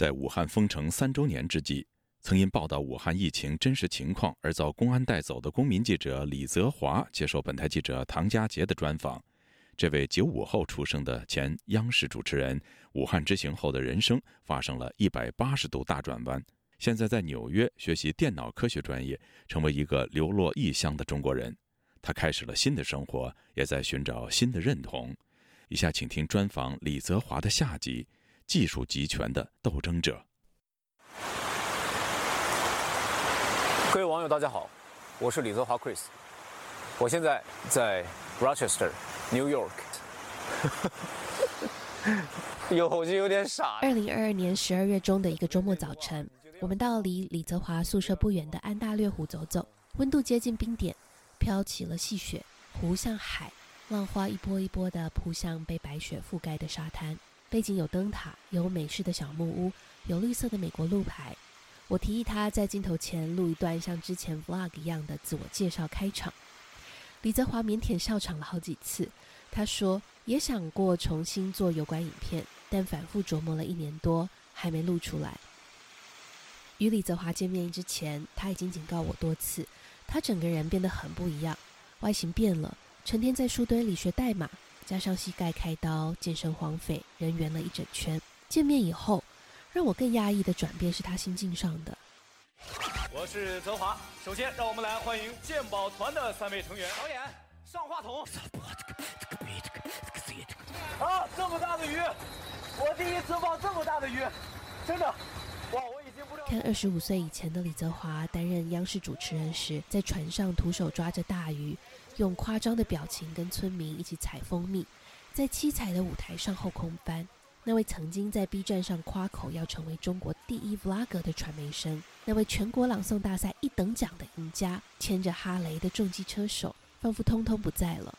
在武汉封城三周年之际，曾因报道武汉疫情真实情况而遭公安带走的公民记者李泽华接受本台记者唐佳杰的专访。这位九五后出生的前央视主持人，武汉之行后的人生发生了一百八十度大转弯。现在在纽约学习电脑科学专业，成为一个流落异乡的中国人。他开始了新的生活，也在寻找新的认同。以下请听专访李泽华的下集：技术集权的斗争者。各位网友，大家好，我是李泽华 Chris，我现在在 Rochester。New York，有我就有点傻。二零二二年十二月中的一个周末早晨，我们到离李泽华宿舍不远的安大略湖走走，温度接近冰点，飘起了细雪，湖像海，浪花一波一波的扑向被白雪覆盖的沙滩。背景有灯塔，有美式的小木屋，有绿色的美国路牌。我提议他在镜头前录一段像之前 Vlog 一样的自我介绍开场。李泽华腼腆笑场了好几次。他说：“也想过重新做有关影片，但反复琢磨了一年多，还没录出来。”与李泽华见面之前，他已经警告我多次，他整个人变得很不一样，外形变了，成天在书堆里学代码，加上膝盖开刀，健身荒废，人圆了一整圈。见面以后，让我更压抑的转变是他心境上的。我是泽华，首先让我们来欢迎鉴宝团的三位成员。导演上话筒。啊，这么大的鱼，我第一次放这么大的鱼，真的。看二十五岁以前的李泽华担任央视主持人时，在船上徒手抓着大鱼，用夸张的表情跟村民一起采蜂蜜，在七彩的舞台上后空翻。那位曾经在 B 站上夸口要成为中国第一 Vlog 的传媒生，那位全国朗诵大赛一等奖的赢家，牵着哈雷的重机车手，仿佛通通不在了。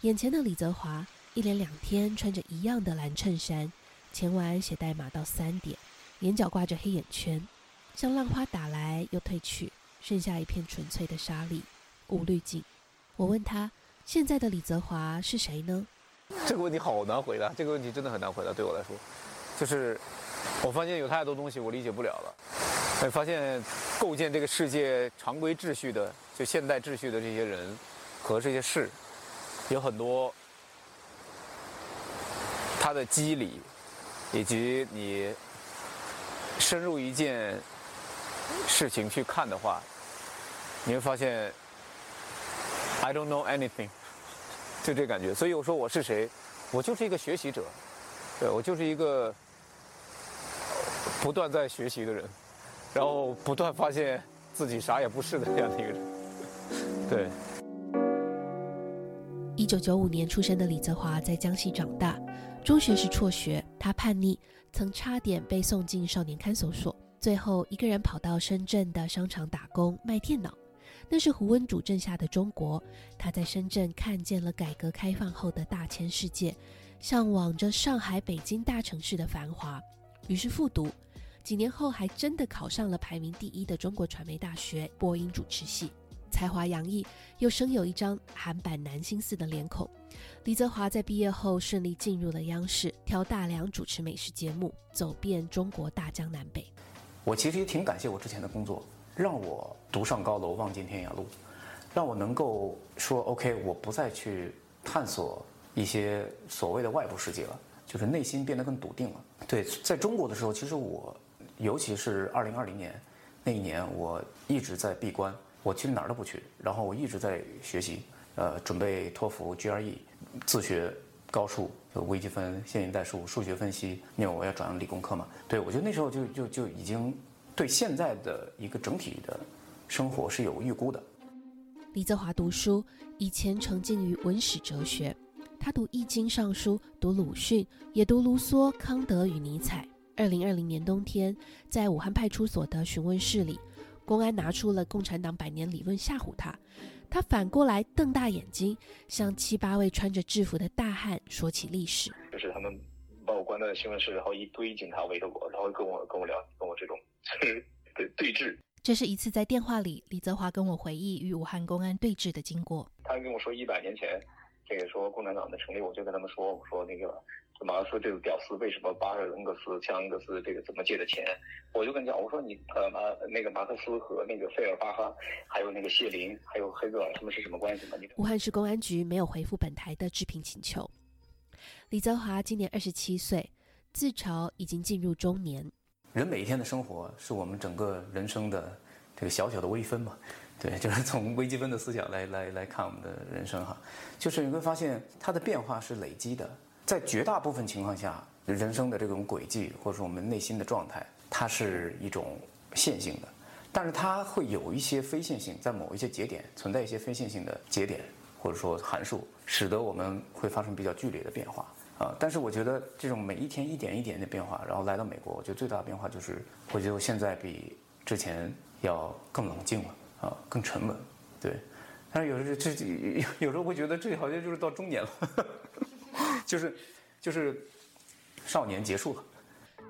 眼前的李泽华，一连两天穿着一样的蓝衬衫，前晚写代码到三点，眼角挂着黑眼圈，像浪花打来又退去，剩下一片纯粹的沙粒，无滤镜。我问他，现在的李泽华是谁呢？这个问题好难回答，这个问题真的很难回答。对我来说，就是我发现有太多东西我理解不了了。哎发现构建这个世界常规秩序的，就现代秩序的这些人和这些事，有很多他的机理，以及你深入一件事情去看的话，你会发现 I don't know anything。就这感觉，所以我说我是谁？我就是一个学习者，对我就是一个不断在学习的人，然后不断发现自己啥也不是的这样的一个人。对。一九九五年出生的李泽华在江西长大，中学时辍学，他叛逆，曾差点被送进少年看守所，最后一个人跑到深圳的商场打工卖电脑。那是胡温主政下的中国，他在深圳看见了改革开放后的大千世界，向往着上海、北京大城市的繁华，于是复读，几年后还真的考上了排名第一的中国传媒大学播音主持系，才华洋溢，又生有一张韩版男星似的脸孔。李泽华在毕业后顺利进入了央视，挑大梁主持美食节目，走遍中国大江南北。我其实也挺感谢我之前的工作。让我独上高楼，望尽天涯路，让我能够说 OK，我不再去探索一些所谓的外部世界了，就是内心变得更笃定了。对，在中国的时候，其实我，尤其是二零二零年那一年，我一直在闭关，我其实哪儿都不去，然后我一直在学习，呃，准备托福、GRE，自学高数、微积分、线性代数、数学分析，因为我要转理工科嘛。对，我觉得那时候就就就已经。对现在的一个整体的生活是有预估的。李泽华读书以前沉浸于文史哲学，他读《易经》《尚书》，读鲁迅，也读卢梭、康德与尼采。二零二零年冬天，在武汉派出所的询问室里，公安拿出了《共产党百年理论》吓唬他，他反过来瞪大眼睛，向七八位穿着制服的大汉说起历史。就是他们把我关在新闻室，然后一堆警察围着我，然后跟我跟我聊，跟我这种。对对峙，这是一次在电话里，李泽华跟我回忆与武汉公安对峙的经过。他跟我说，一百年前这个说共产党的成立，我就跟他们说，我说那个马克思这个屌丝为什么巴尔恩格斯、像恩格斯这个怎么借的钱？我就跟讲，我说你呃马那个马克思和那个费尔巴哈，还有那个谢林，还有黑格尔，他们是什么关系吗？武汉市公安局没有回复本台的置评请求。李泽华今年二十七岁，自嘲已经进入中年。人每一天的生活是我们整个人生的这个小小的微分嘛？对，就是从微积分的思想来来来看我们的人生哈，就是你会发现它的变化是累积的，在绝大部分情况下，人生的这种轨迹或者说我们内心的状态，它是一种线性的，但是它会有一些非线性，在某一些节点存在一些非线性的节点或者说函数，使得我们会发生比较剧烈的变化啊。但是我觉得这种每一天一点一点的变化，然后来到美国，我觉得最大的变化就是，我觉得我现在比之前要更冷静了。啊，更沉稳，对。但是有时候这有时候会觉得这好像就是到中年了，就是就是少年结束了。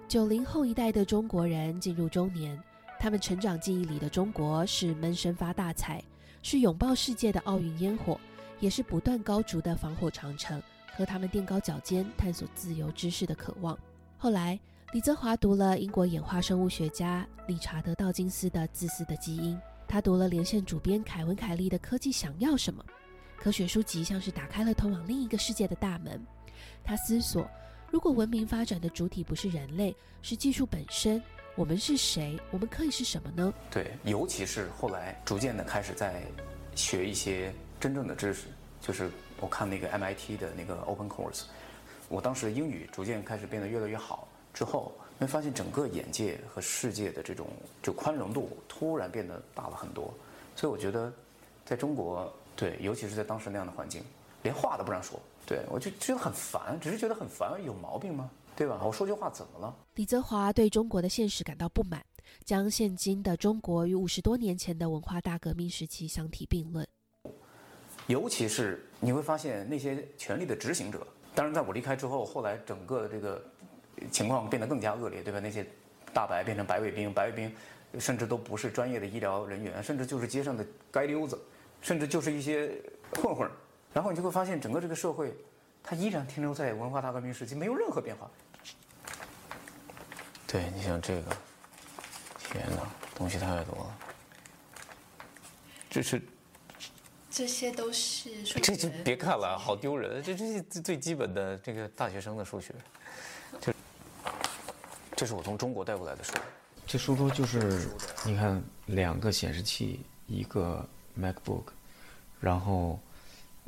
九零后一代的中国人进入中年，他们成长记忆里的中国是闷声发大财，是拥抱世界的奥运烟火，也是不断高筑的防火长城和他们垫高脚尖探索自由知识的渴望。后来，李泽华读了英国演化生物学家理查德道金斯的《自私的基因》。他读了连线主编凯文·凯利的《科技想要什么》，科学书籍像是打开了通往另一个世界的大门。他思索：如果文明发展的主体不是人类，是技术本身，我们是谁？我们可以是什么呢？对，尤其是后来逐渐的开始在学一些真正的知识，就是我看那个 MIT 的那个 Open Course，我当时英语逐渐开始变得越来越好之后。会发现整个眼界和世界的这种就宽容度突然变得大了很多，所以我觉得，在中国，对，尤其是在当时那样的环境，连话都不让说，对我就觉得很烦，只是觉得很烦，有毛病吗？对吧？我说句话怎么了？李泽华对中国的现实感到不满，将现今的中国与五十多年前的文化大革命时期相提并论。尤其是你会发现那些权力的执行者，当然在我离开之后，后来整个的这个。情况变得更加恶劣，对吧？那些大白变成白卫兵，白卫兵甚至都不是专业的医疗人员，甚至就是街上的街溜子，甚至就是一些混混。然后你就会发现，整个这个社会，它依然停留在文化大革命时期，没有任何变化。对你像这个，天哪，东西太多了。这是，这些都是数学这就别看了，好丢人。这这是最基本的这个大学生的数学，就。这是我从中国带过来的书，这书桌就是你看两个显示器，一个 MacBook，然后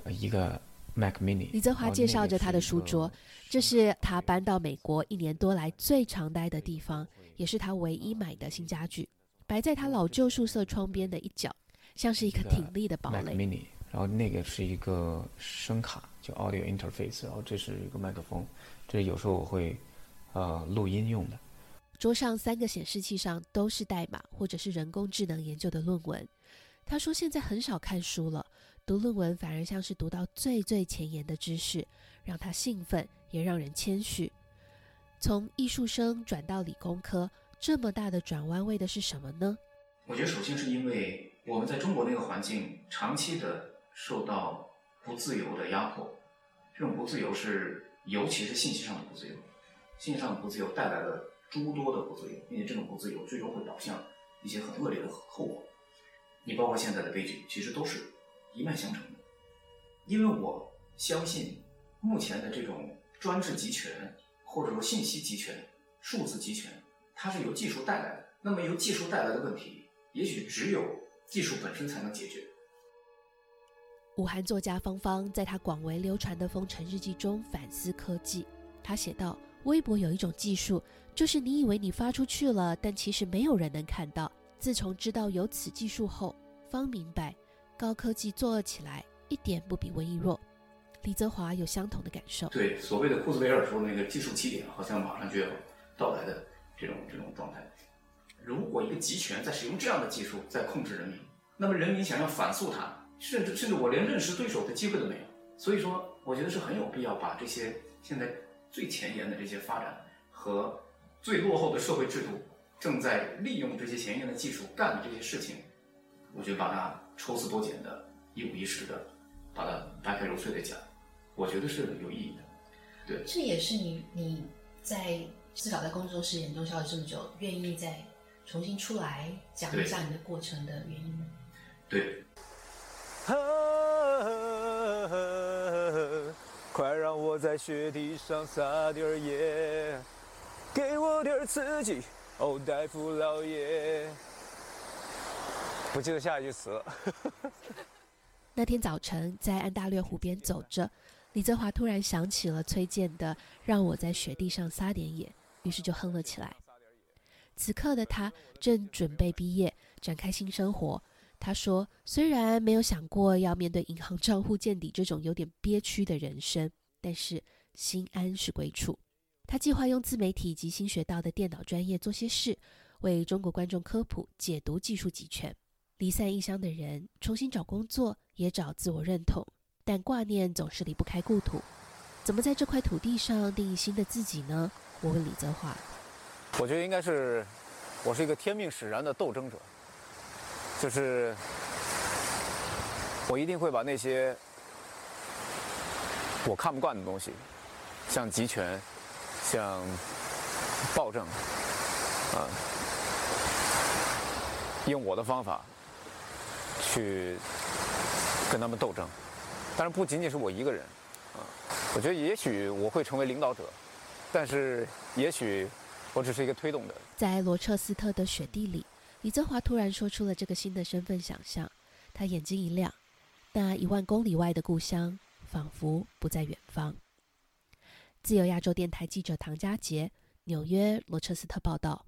一个 Mac Mini。李泽华介绍着他的书桌，这是他搬到美国一年多来最常待的地方，也是他唯一买的新家具，摆在他老旧宿舍窗边的一角，像是一颗挺立的堡垒。Mac Mini，然后那个是一个声卡，叫 Audio Interface，然后这是一个麦克风，这有时候我会。呃，录音用的。桌上三个显示器上都是代码或者是人工智能研究的论文。他说现在很少看书了，读论文反而像是读到最最前沿的知识，让他兴奋也让人谦虚。从艺术生转到理工科，这么大的转弯为的是什么呢？我觉得首先是因为我们在中国那个环境长期的受到不自由的压迫，这种不自由是尤其是信息上的不自由。信上的不自由带来了诸多的不自由，并且这种不自由最终会导向一些很恶劣的后果。你包括现在的悲剧，其实都是一脉相承的。因为我相信，目前的这种专制集权，或者说信息集权、数字集权，它是由技术带来的。那么由技术带来的问题，也许只有技术本身才能解决。武汉作家方方在他广为流传的《封尘日记》中反思科技，他写道。微博有一种技术，就是你以为你发出去了，但其实没有人能看到。自从知道有此技术后，方明白，高科技作恶起来一点不比瘟疫弱。李泽华有相同的感受。对，所谓的库兹韦尔说那个技术起点，好像马上就要到来的这种这种状态。如果一个集权在使用这样的技术在控制人民，那么人民想要反诉他，甚至甚至我连认识对手的机会都没有。所以说，我觉得是很有必要把这些现在。最前沿的这些发展和最落后的社会制度，正在利用这些前沿的技术干的这些事情，我觉得把它抽丝剥茧的、一五一十的，把它掰开揉碎的讲，我觉得是有意义的。对，这也是你你在至少在工作室研中消了这么久，愿意再重新出来讲一下你的过程的原因吗？对。快让我在雪地上撒点野，给我点刺激，哦，大夫老爷。不记得下一句词了。那天早晨在安大略湖边走着，李泽华突然想起了崔健的《让我在雪地上撒点野》，于是就哼了起来。此刻的他正准备毕业，展开新生活。他说：“虽然没有想过要面对银行账户见底这种有点憋屈的人生，但是心安是归处。他计划用自媒体及新学到的电脑专业做些事，为中国观众科普解读技术集权。离散异乡的人重新找工作，也找自我认同，但挂念总是离不开故土。怎么在这块土地上定义新的自己呢？”我问李泽华：“我觉得应该是，我是一个天命使然的斗争者。”就是我一定会把那些我看不惯的东西，像集权、像暴政，啊，用我的方法去跟他们斗争。但是不仅仅是我一个人，啊，我觉得也许我会成为领导者，但是也许我只是一个推动的。在罗彻斯特的雪地里。李泽华突然说出了这个新的身份想象，他眼睛一亮，那一万公里外的故乡仿佛不在远方。自由亚洲电台记者唐佳杰，纽约罗彻斯特报道。